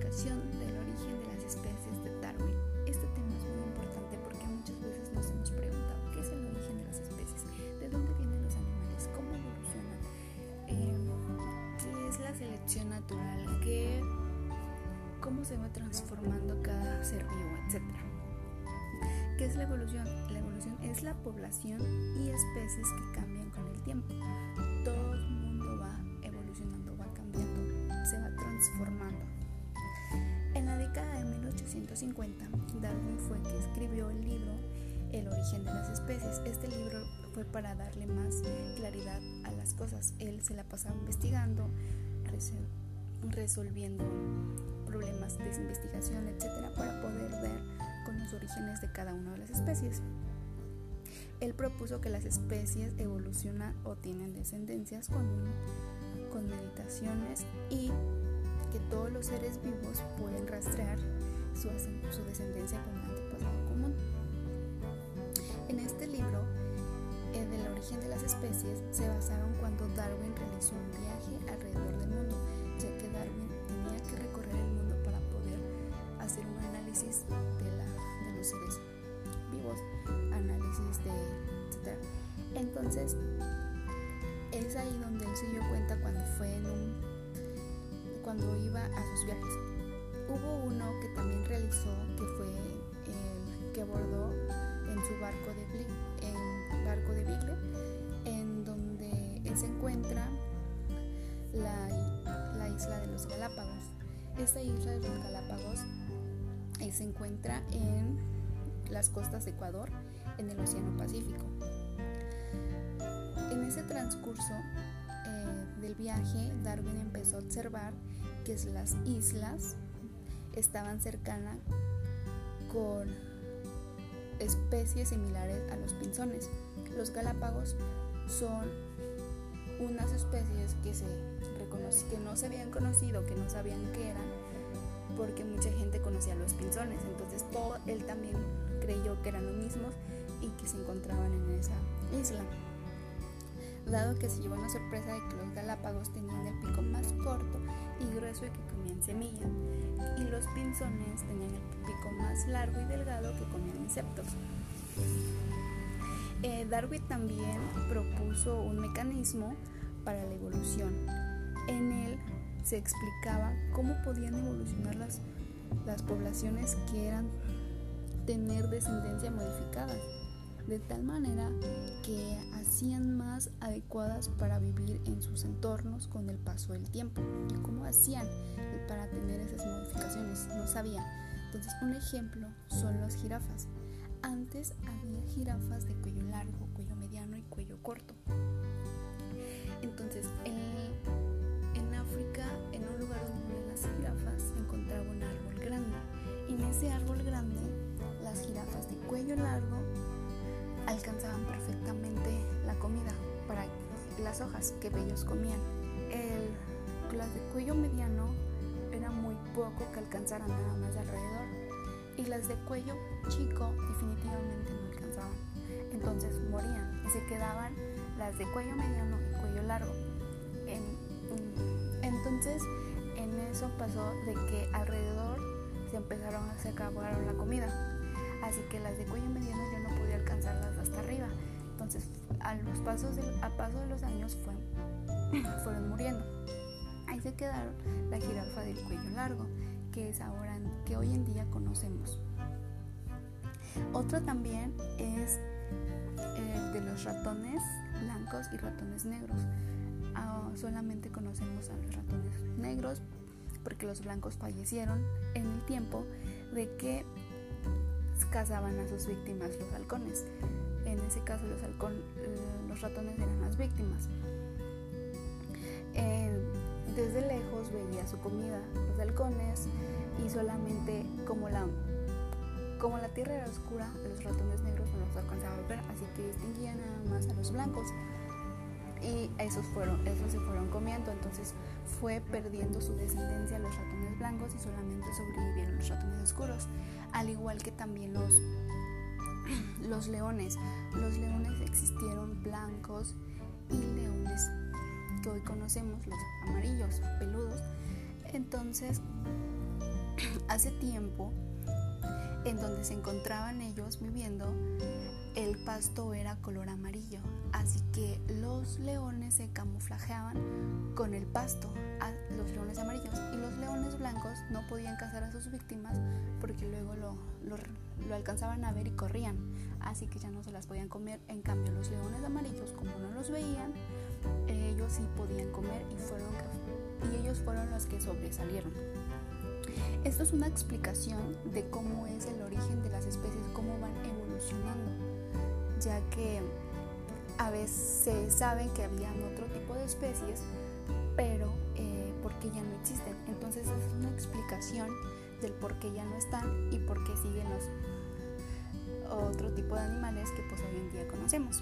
explicación del origen de las especies de Darwin. Este tema es muy importante porque muchas veces nos hemos preguntado qué es el origen de las especies, de dónde vienen los animales, cómo evolucionan, eh, qué es la selección natural, ¿Qué, cómo se va transformando cada ser vivo, etc. ¿Qué es la evolución? La evolución es la población y especies que 1850, Darwin fue que escribió el libro El origen de las especies. Este libro fue para darle más claridad a las cosas. Él se la pasaba investigando, resolviendo problemas de investigación, etcétera, para poder ver con los orígenes de cada una de las especies. Él propuso que las especies evolucionan o tienen descendencias con, con meditaciones y que todos los seres vivos pueden rastrear su, descendencia con un antepasado común. En este libro, el del origen de las especies, se basaron cuando Darwin realizó un viaje alrededor del mundo, ya que Darwin tenía que recorrer el mundo para poder hacer un análisis de, los seres vivos, análisis de etc. Entonces, es ahí donde él se dio cuenta cuando fue cuando iba a sus viajes. Hubo uno que también realizó, que fue el que abordó en su barco de Bli, en barco de Bigle, en donde se encuentra la, la isla de los Galápagos. Esta isla de los Galápagos eh, se encuentra en las costas de Ecuador, en el Océano Pacífico. En ese transcurso eh, del viaje, Darwin empezó a observar que las islas estaban cercanas con especies similares a los pinzones. Los galápagos son unas especies que, se que no se habían conocido, que no sabían qué eran, porque mucha gente conocía los pinzones. Entonces él también creyó que eran los mismos y que se encontraban en esa isla. Dado que se llevó una sorpresa de que los galápagos tenían el pico más corto y grueso y que comían semilla, y tenían el pico más largo y delgado que comían insectos. Eh, Darwin también propuso un mecanismo para la evolución. En él se explicaba cómo podían evolucionar las, las poblaciones que eran tener descendencia modificada, de tal manera que hacían más adecuadas para vivir en sus entornos con el paso del tiempo. ¿Y cómo hacían para tener esas modificaciones? No sabían. Entonces, un ejemplo son las jirafas. Antes había jirafas de cuello largo, cuello mediano y cuello corto. Entonces, en, en África, en un lugar donde las jirafas, encontraba un árbol grande. Y en ese árbol grande, las jirafas de cuello largo alcanzaban perfectamente la comida para las hojas que ellos comían. El, de cuello mediano era muy poco que alcanzaran nada más alrededor y las de cuello chico definitivamente no alcanzaban. Entonces morían y se quedaban las de cuello mediano y cuello largo. entonces en eso pasó de que alrededor se empezaron a se acabaron la comida. Así que las de cuello mediano yo no podía a los pasos a paso de los años fueron muriendo. Ahí se quedaron la jirafa del cuello largo, que es ahora que hoy en día conocemos. Otro también es el de los ratones blancos y ratones negros. Ah, solamente conocemos a los ratones negros porque los blancos fallecieron en el tiempo de que cazaban a sus víctimas los halcones. En ese caso los, halcón, los ratones eran las víctimas. desde lejos veía su comida, los halcones, y solamente como la, como la tierra era oscura, los ratones negros no los alcanzaban a ver, así que distinguían nada más a los blancos. Y esos, fueron, esos se fueron comiendo, entonces fue perdiendo su descendencia los ratones blancos y solamente sobrevivieron los ratones oscuros, al igual que también los, los leones. Los leones existieron blancos y leones que hoy conocemos, los amarillos, peludos. Entonces, hace tiempo, en donde se encontraban ellos viviendo, el pasto era color amarillo, así que los leones se camuflajeaban con el pasto, los leones amarillos, y los leones blancos no podían cazar a sus víctimas porque luego lo, lo, alcanzaban a ver y corrían, así que ya no se las podían comer. En cambio, los leones amarillos, como no los veían, ellos sí podían comer y, fueron, y ellos fueron los que sobresalieron. Esto es una explicación de cómo es el origen de las especies, cómo van evolucionando, ya que a veces se sabe que habían otro tipo de especies, pero eh, porque ya no existen. Entonces es una explicación del por qué ya no están y por qué siguen los otro tipo de animales que pues hoy en día conocemos.